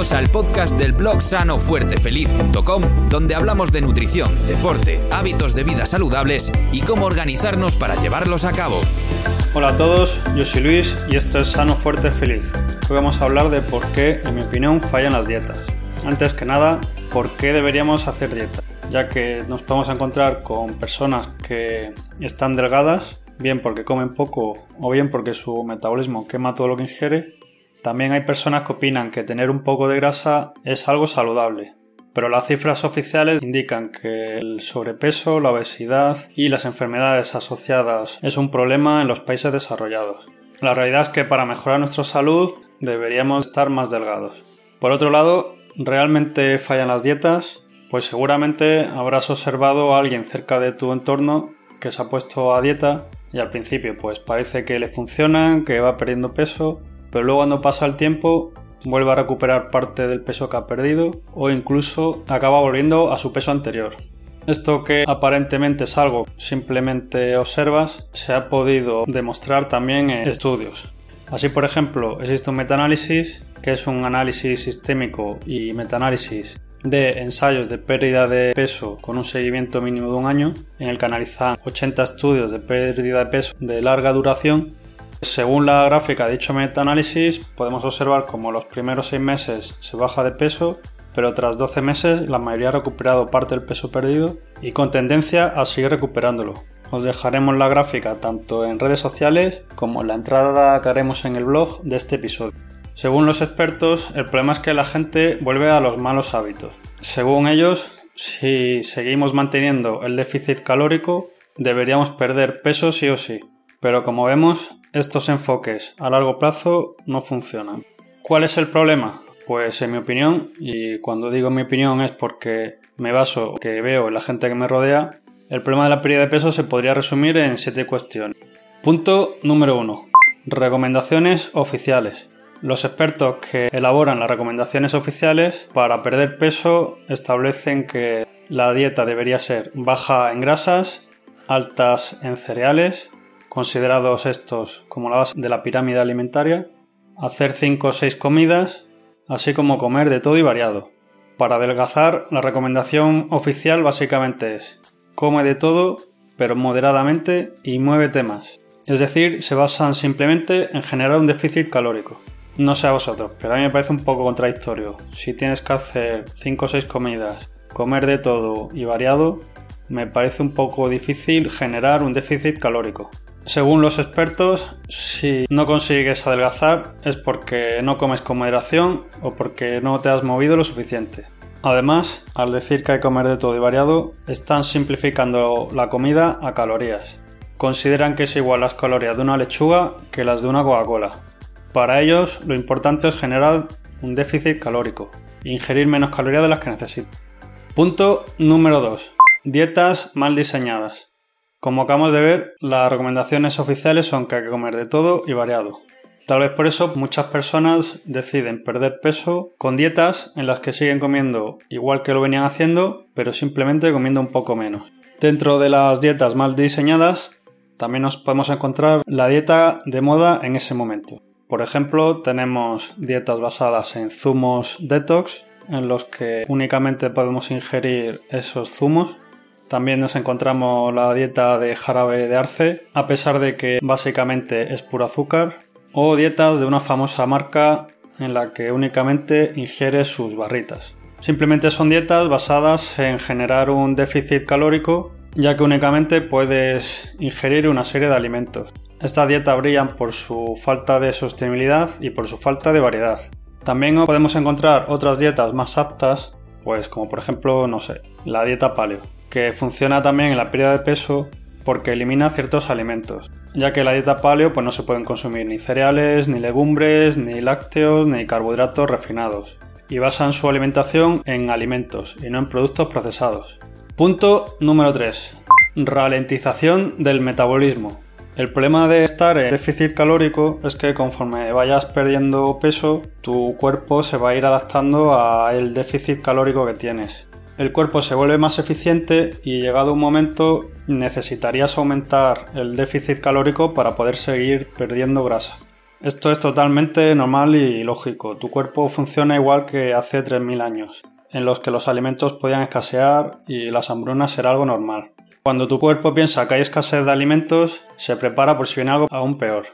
Al podcast del blog sanofuertefeliz.com, donde hablamos de nutrición, deporte, hábitos de vida saludables y cómo organizarnos para llevarlos a cabo. Hola a todos, yo soy Luis y esto es Sano Fuerte Feliz. Hoy vamos a hablar de por qué, en mi opinión, fallan las dietas. Antes que nada, por qué deberíamos hacer dieta, ya que nos podemos encontrar con personas que están delgadas, bien porque comen poco o bien porque su metabolismo quema todo lo que ingiere también hay personas que opinan que tener un poco de grasa es algo saludable, pero las cifras oficiales indican que el sobrepeso, la obesidad y las enfermedades asociadas es un problema en los países desarrollados. La realidad es que para mejorar nuestra salud deberíamos estar más delgados. Por otro lado, ¿realmente fallan las dietas? Pues seguramente habrás observado a alguien cerca de tu entorno que se ha puesto a dieta y al principio pues parece que le funciona, que va perdiendo peso pero luego cuando pasa el tiempo vuelve a recuperar parte del peso que ha perdido o incluso acaba volviendo a su peso anterior. Esto que aparentemente es algo simplemente observas se ha podido demostrar también en estudios. Así por ejemplo existe un metaanálisis que es un análisis sistémico y metaanálisis de ensayos de pérdida de peso con un seguimiento mínimo de un año en el que analizan 80 estudios de pérdida de peso de larga duración según la gráfica de dicho metaanálisis, podemos observar como los primeros 6 meses se baja de peso, pero tras 12 meses la mayoría ha recuperado parte del peso perdido y con tendencia a seguir recuperándolo. Os dejaremos la gráfica tanto en redes sociales como en la entrada que haremos en el blog de este episodio. Según los expertos, el problema es que la gente vuelve a los malos hábitos. Según ellos, si seguimos manteniendo el déficit calórico, deberíamos perder peso sí o sí. Pero como vemos, estos enfoques a largo plazo no funcionan. ¿Cuál es el problema? Pues en mi opinión, y cuando digo mi opinión es porque me baso que veo en la gente que me rodea, el problema de la pérdida de peso se podría resumir en siete cuestiones. Punto número uno. Recomendaciones oficiales. Los expertos que elaboran las recomendaciones oficiales para perder peso establecen que la dieta debería ser baja en grasas, altas en cereales, considerados estos como la base de la pirámide alimentaria, hacer 5 o 6 comidas, así como comer de todo y variado. Para adelgazar, la recomendación oficial básicamente es come de todo, pero moderadamente y muévete más. Es decir, se basan simplemente en generar un déficit calórico. No sé a vosotros, pero a mí me parece un poco contradictorio. Si tienes que hacer 5 o 6 comidas, comer de todo y variado, me parece un poco difícil generar un déficit calórico. Según los expertos, si no consigues adelgazar es porque no comes con moderación o porque no te has movido lo suficiente. Además, al decir que hay que comer de todo y variado, están simplificando la comida a calorías. Consideran que es igual las calorías de una lechuga que las de una Coca-Cola. Para ellos, lo importante es generar un déficit calórico, ingerir menos calorías de las que necesitas. Punto número 2. Dietas mal diseñadas. Como acabamos de ver, las recomendaciones oficiales son que hay que comer de todo y variado. Tal vez por eso muchas personas deciden perder peso con dietas en las que siguen comiendo igual que lo venían haciendo, pero simplemente comiendo un poco menos. Dentro de las dietas mal diseñadas, también nos podemos encontrar la dieta de moda en ese momento. Por ejemplo, tenemos dietas basadas en zumos detox, en los que únicamente podemos ingerir esos zumos también nos encontramos la dieta de jarabe de arce, a pesar de que básicamente es puro azúcar, o dietas de una famosa marca en la que únicamente ingiere sus barritas. Simplemente son dietas basadas en generar un déficit calórico, ya que únicamente puedes ingerir una serie de alimentos. Estas dietas brillan por su falta de sostenibilidad y por su falta de variedad. También podemos encontrar otras dietas más aptas, pues como por ejemplo, no sé, la dieta paleo que funciona también en la pérdida de peso porque elimina ciertos alimentos, ya que en la dieta paleo pues no se pueden consumir ni cereales, ni legumbres, ni lácteos, ni carbohidratos refinados, y basan su alimentación en alimentos y no en productos procesados. Punto número 3. Ralentización del metabolismo. El problema de estar en déficit calórico es que conforme vayas perdiendo peso, tu cuerpo se va a ir adaptando al déficit calórico que tienes. El cuerpo se vuelve más eficiente y llegado un momento necesitarías aumentar el déficit calórico para poder seguir perdiendo grasa. Esto es totalmente normal y lógico. Tu cuerpo funciona igual que hace 3.000 años, en los que los alimentos podían escasear y las hambrunas era algo normal. Cuando tu cuerpo piensa que hay escasez de alimentos, se prepara por si viene algo aún peor.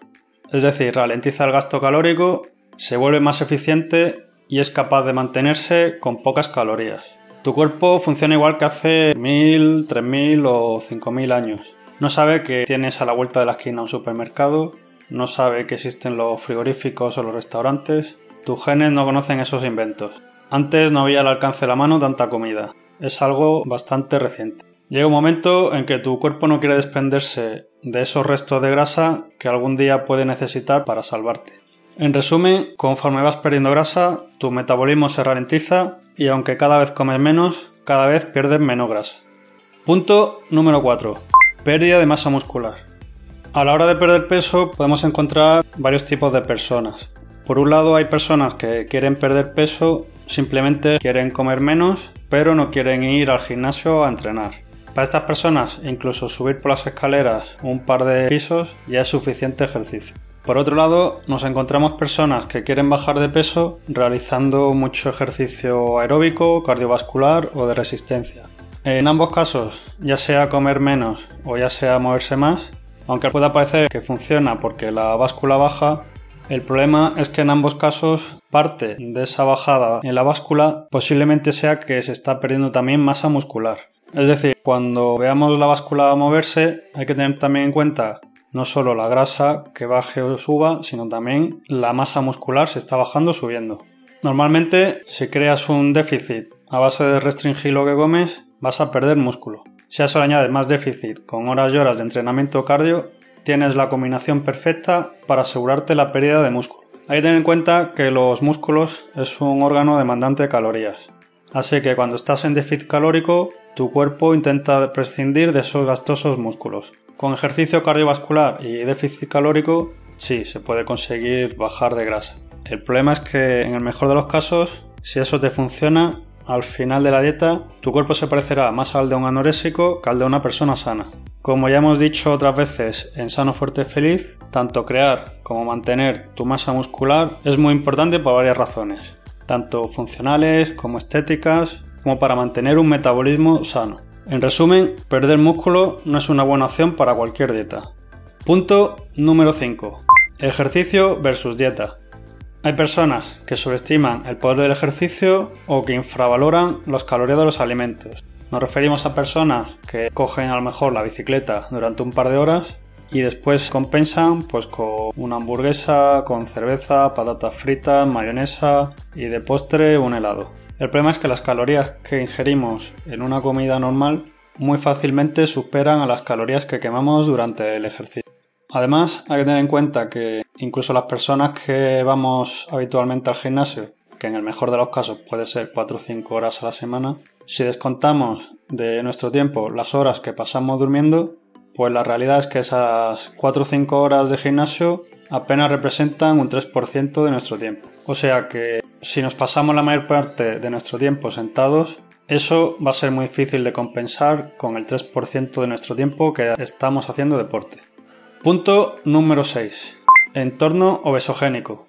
Es decir, ralentiza el gasto calórico, se vuelve más eficiente y es capaz de mantenerse con pocas calorías. Tu cuerpo funciona igual que hace 1000, 3000 o 5000 años. No sabe que tienes a la vuelta de la esquina un supermercado, no sabe que existen los frigoríficos o los restaurantes. Tus genes no conocen esos inventos. Antes no había al alcance de la mano tanta comida. Es algo bastante reciente. Llega un momento en que tu cuerpo no quiere desprenderse de esos restos de grasa que algún día puede necesitar para salvarte. En resumen, conforme vas perdiendo grasa, tu metabolismo se ralentiza y aunque cada vez comes menos, cada vez pierdes menos grasa. Punto número 4. Pérdida de masa muscular. A la hora de perder peso podemos encontrar varios tipos de personas. Por un lado hay personas que quieren perder peso, simplemente quieren comer menos, pero no quieren ir al gimnasio a entrenar. Para estas personas, incluso subir por las escaleras un par de pisos ya es suficiente ejercicio. Por otro lado, nos encontramos personas que quieren bajar de peso realizando mucho ejercicio aeróbico, cardiovascular o de resistencia. En ambos casos, ya sea comer menos o ya sea moverse más, aunque pueda parecer que funciona porque la báscula baja, el problema es que en ambos casos parte de esa bajada en la báscula posiblemente sea que se está perdiendo también masa muscular. Es decir, cuando veamos la báscula moverse, hay que tener también en cuenta no solo la grasa que baje o suba, sino también la masa muscular se está bajando o subiendo. Normalmente, si creas un déficit a base de restringir lo que comes, vas a perder músculo. Si a eso le añades más déficit con horas y horas de entrenamiento cardio, tienes la combinación perfecta para asegurarte la pérdida de músculo. Hay que tener en cuenta que los músculos es un órgano demandante de calorías. Así que cuando estás en déficit calórico, tu cuerpo intenta prescindir de esos gastosos músculos. Con ejercicio cardiovascular y déficit calórico, sí, se puede conseguir bajar de grasa. El problema es que en el mejor de los casos, si eso te funciona, al final de la dieta tu cuerpo se parecerá más al de un anorésico que al de una persona sana. Como ya hemos dicho otras veces en Sano Fuerte Feliz, tanto crear como mantener tu masa muscular es muy importante por varias razones tanto funcionales como estéticas, como para mantener un metabolismo sano. En resumen, perder músculo no es una buena opción para cualquier dieta. Punto número 5. Ejercicio versus dieta. Hay personas que subestiman el poder del ejercicio o que infravaloran las calorías de los alimentos. Nos referimos a personas que cogen a lo mejor la bicicleta durante un par de horas y después compensan pues con una hamburguesa, con cerveza, patatas fritas, mayonesa y de postre un helado. El problema es que las calorías que ingerimos en una comida normal muy fácilmente superan a las calorías que quemamos durante el ejercicio. Además, hay que tener en cuenta que incluso las personas que vamos habitualmente al gimnasio, que en el mejor de los casos puede ser 4 o 5 horas a la semana, si descontamos de nuestro tiempo las horas que pasamos durmiendo, pues la realidad es que esas 4 o 5 horas de gimnasio apenas representan un 3% de nuestro tiempo. O sea que si nos pasamos la mayor parte de nuestro tiempo sentados, eso va a ser muy difícil de compensar con el 3% de nuestro tiempo que estamos haciendo deporte. Punto número 6. Entorno obesogénico.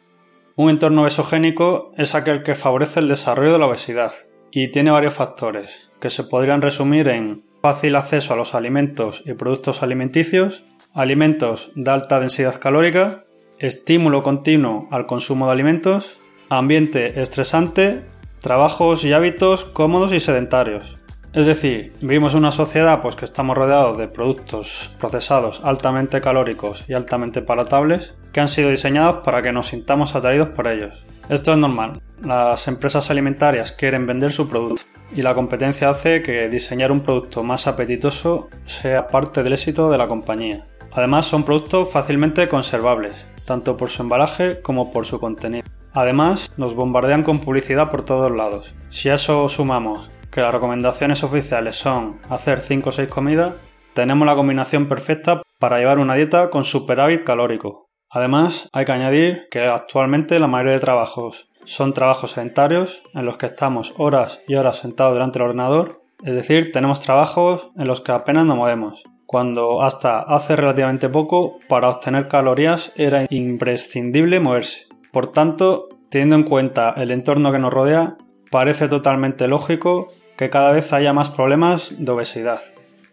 Un entorno obesogénico es aquel que favorece el desarrollo de la obesidad y tiene varios factores que se podrían resumir en fácil acceso a los alimentos y productos alimenticios, alimentos de alta densidad calórica, estímulo continuo al consumo de alimentos, ambiente estresante, trabajos y hábitos cómodos y sedentarios. Es decir, vivimos en una sociedad pues que estamos rodeados de productos procesados altamente calóricos y altamente palatables que han sido diseñados para que nos sintamos atraídos por ellos. Esto es normal. Las empresas alimentarias quieren vender su producto y la competencia hace que diseñar un producto más apetitoso sea parte del éxito de la compañía. Además son productos fácilmente conservables, tanto por su embalaje como por su contenido. Además, nos bombardean con publicidad por todos lados. Si a eso sumamos que las recomendaciones oficiales son hacer 5 o 6 comidas, tenemos la combinación perfecta para llevar una dieta con superávit calórico, Además, hay que añadir que actualmente la mayoría de trabajos son trabajos sedentarios en los que estamos horas y horas sentados delante del ordenador, es decir, tenemos trabajos en los que apenas nos movemos, cuando hasta hace relativamente poco para obtener calorías era imprescindible moverse. Por tanto, teniendo en cuenta el entorno que nos rodea, parece totalmente lógico que cada vez haya más problemas de obesidad.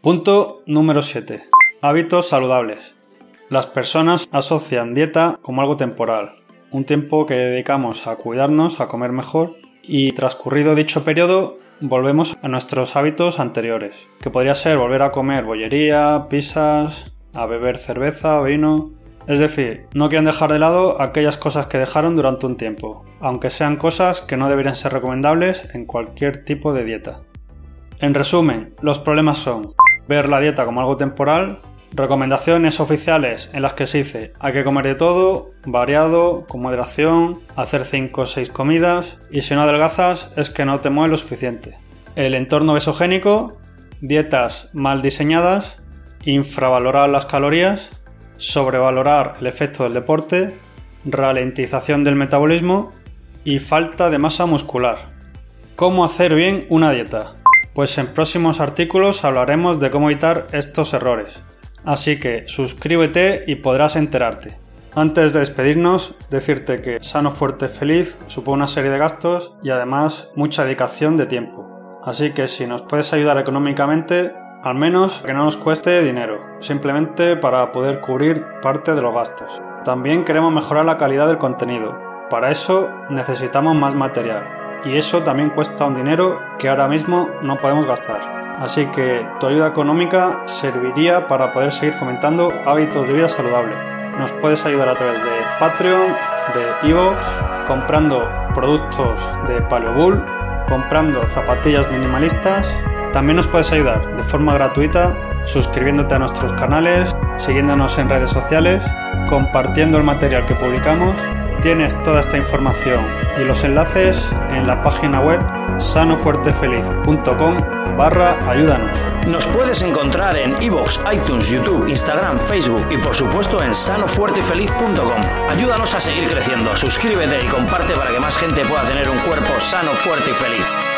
Punto número 7. Hábitos saludables. Las personas asocian dieta como algo temporal, un tiempo que dedicamos a cuidarnos, a comer mejor y transcurrido dicho periodo volvemos a nuestros hábitos anteriores, que podría ser volver a comer bollería, pizzas, a beber cerveza, vino. Es decir, no quieren dejar de lado aquellas cosas que dejaron durante un tiempo, aunque sean cosas que no deberían ser recomendables en cualquier tipo de dieta. En resumen, los problemas son ver la dieta como algo temporal, Recomendaciones oficiales en las que se dice hay que comer de todo, variado, con moderación, hacer 5 o 6 comidas y si no adelgazas es que no te mueves lo suficiente. El entorno besogénico, dietas mal diseñadas, infravalorar las calorías, sobrevalorar el efecto del deporte, ralentización del metabolismo y falta de masa muscular. ¿Cómo hacer bien una dieta? Pues en próximos artículos hablaremos de cómo evitar estos errores. Así que suscríbete y podrás enterarte. Antes de despedirnos, decirte que sano, fuerte, feliz supone una serie de gastos y además mucha dedicación de tiempo. Así que si nos puedes ayudar económicamente, al menos que no nos cueste dinero, simplemente para poder cubrir parte de los gastos. También queremos mejorar la calidad del contenido. Para eso necesitamos más material. Y eso también cuesta un dinero que ahora mismo no podemos gastar. Así que tu ayuda económica serviría para poder seguir fomentando hábitos de vida saludable. Nos puedes ayudar a través de Patreon, de Evox, comprando productos de Paleobull, comprando zapatillas minimalistas. También nos puedes ayudar de forma gratuita suscribiéndote a nuestros canales, siguiéndonos en redes sociales, compartiendo el material que publicamos. Tienes toda esta información y los enlaces en la página web sanofuertefeliz.com barra ayúdanos. Nos puedes encontrar en iVoox, iTunes, YouTube, Instagram, Facebook y por supuesto en sanofuertefeliz.com. Ayúdanos a seguir creciendo, suscríbete y comparte para que más gente pueda tener un cuerpo sano, fuerte y feliz.